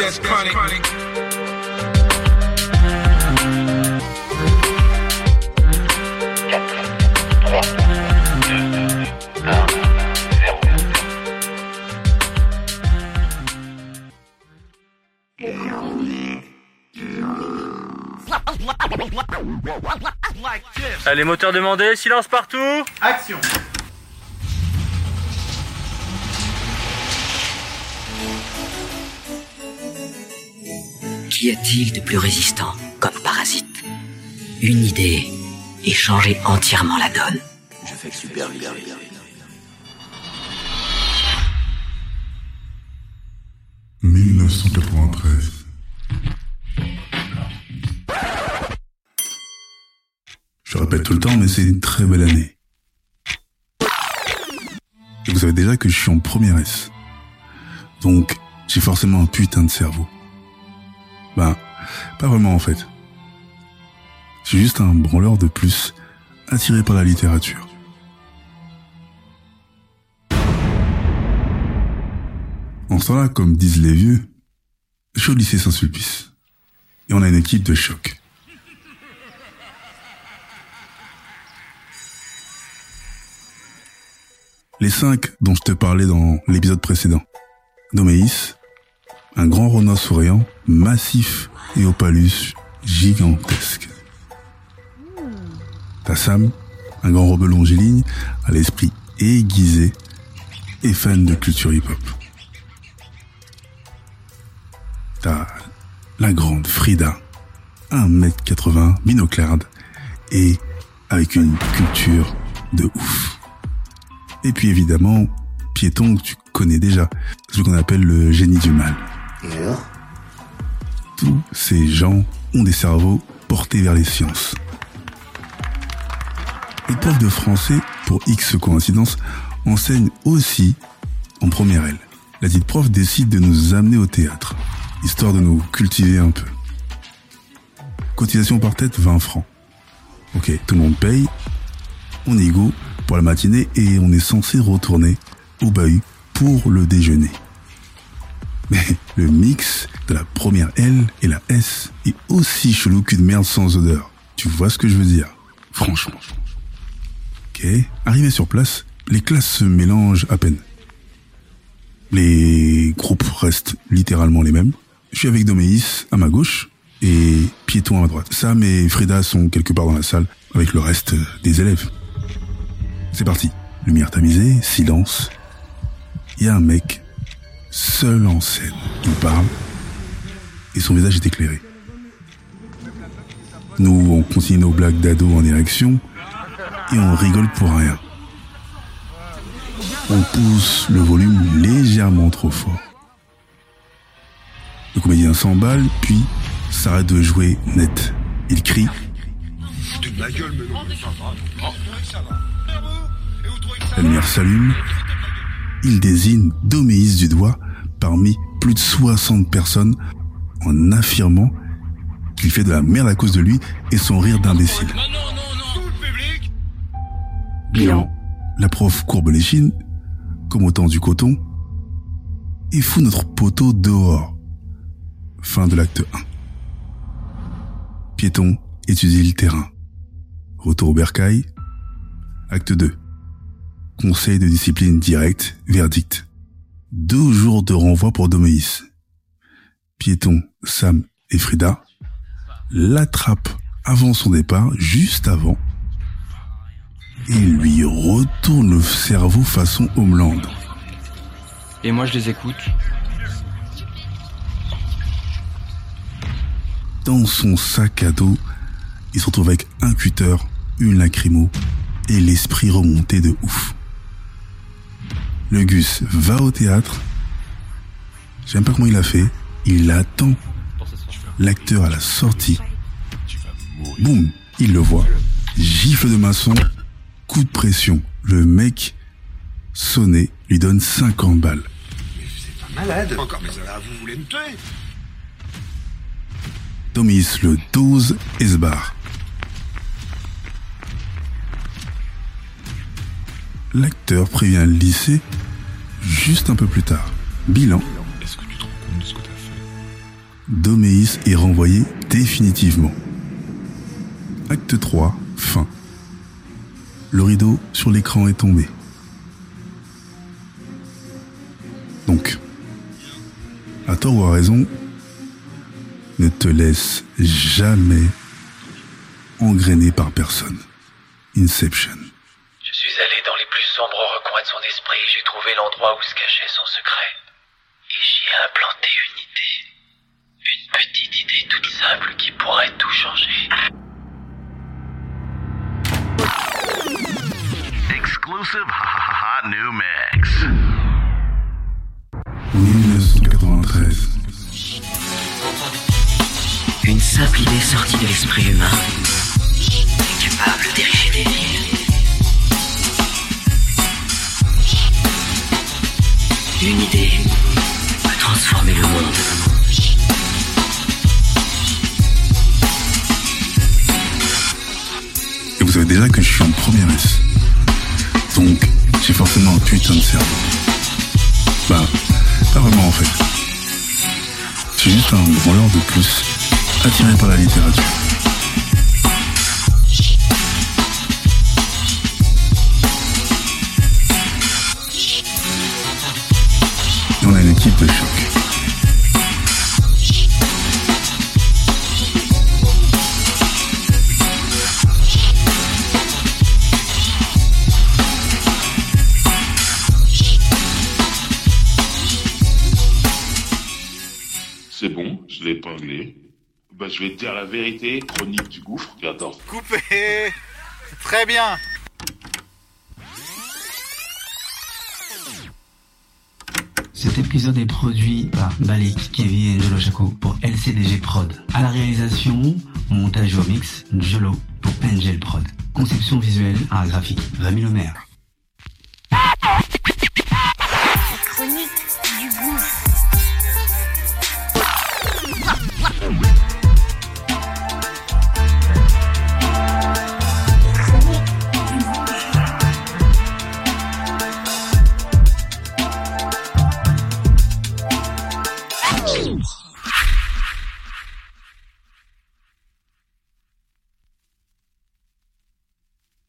that's chronic. Allez, moteur demandé, silence partout Action Qu'y a-t-il de plus résistant comme parasite? Une idée et changer entièrement la donne. Je fais super bien. 1993. Je répète tout le temps, mais c'est une très belle année. Et vous savez déjà que je suis en première S. Donc, j'ai forcément un putain de cerveau. Ben, pas vraiment en fait. Je juste un branleur de plus, attiré par la littérature. En ce temps-là, comme disent les vieux, je suis au lycée Saint-Sulpice. Et on a une équipe de choc. Les cinq dont je te parlais dans l'épisode précédent. Doméis, un grand renard souriant, massif et au palus gigantesque. T'as Sam, un grand rebelle longiligne, à l'esprit aiguisé et fan de culture hip-hop. T'as la grande Frida, 1m80, binoclarde, et avec une culture de ouf. Et puis évidemment, Piéton que tu connais déjà, ce qu'on appelle le génie du mal. Tous ces gens ont des cerveaux portés vers les sciences. Profs de français, pour X coïncidence, enseignent aussi en première L. La dite prof décide de nous amener au théâtre, histoire de nous cultiver un peu. Cotisation par tête 20 francs. Ok, tout le monde paye, on est égaux pour la matinée et on est censé retourner au bahut pour le déjeuner. Mais le mix de la première L et la S est aussi chelou qu'une merde sans odeur. Tu vois ce que je veux dire? Franchement. Ok, arrivé sur place, les classes se mélangent à peine. Les groupes restent littéralement les mêmes. Je suis avec Doméis à ma gauche et Piéton à ma droite. Sam et Frida sont quelque part dans la salle avec le reste des élèves. C'est parti. Lumière tamisée, silence. Il y a un mec seul en scène. Il parle et son visage est éclairé. Nous, on continue nos blagues d'ado en érection et on rigole pour rien. On pousse le volume légèrement trop fort. Le comédien s'emballe, puis s'arrête de jouer net. Il crie La lumière s'allume. Il désigne Doméis du doigt parmi plus de 60 personnes en affirmant qu'il fait de la merde à cause de lui et son rire d'imbécile. Bilan. La prof courbe les chines, comme au temps du coton, et fout notre poteau dehors. Fin de l'acte 1. Piéton étudie le terrain. Retour au bercail. Acte 2. Conseil de discipline direct, verdict. Deux jours de renvoi pour Doméis. Piéton, Sam et Frida l'attrape avant son départ, juste avant, et lui retourne le cerveau façon Homeland. Et moi je les écoute. Dans son sac à dos, il se retrouve avec un cutter, une lacrymo et l'esprit remonté de ouf. Le Gus va au théâtre. J'aime pas comment il a fait. Il attend l'acteur à la sortie. Boum, il le voit. Gifle de maçon, coup de pression. Le mec sonné lui donne 50 balles. Malade Encore, mais là, vous voulez me tuer le 12 et se barre. L'acteur prévient le lycée juste un peu plus tard. Bilan. Est-ce que tu te rends compte de ce que t'as fait? Doméis est renvoyé définitivement. Acte 3, fin. Le rideau sur l'écran est tombé. Donc, à tort ou à raison, ne te laisse jamais engrainer par personne. Inception. Je suis allé dans les plus de son esprit, j'ai trouvé l'endroit où se cachait son secret. Et j'y ai implanté une idée. Une petite idée toute simple qui pourrait tout changer. Exclusive hot new mix. 1993. Une simple idée sortie de l'esprit humain, capable d'ériger des villes. Une idée peut transformer le monde. Et vous savez déjà que je suis en première S. Donc, j'ai forcément un putain de cerveau. Bah, pas vraiment en fait. C'est juste un branleur de plus, attiré par la littérature. De choc. C'est bon, je l'ai épinglé. Bah, je vais te dire la vérité, chronique du gouffre. Attends, Coupé Très bien Cet épisode est produit par Balik, Kevin et Jolo Chaco pour LCDG Prod. À la réalisation, montage au mix, Jolo pour Angel Prod. Conception visuelle, art graphique, Rémi Chronique du goût.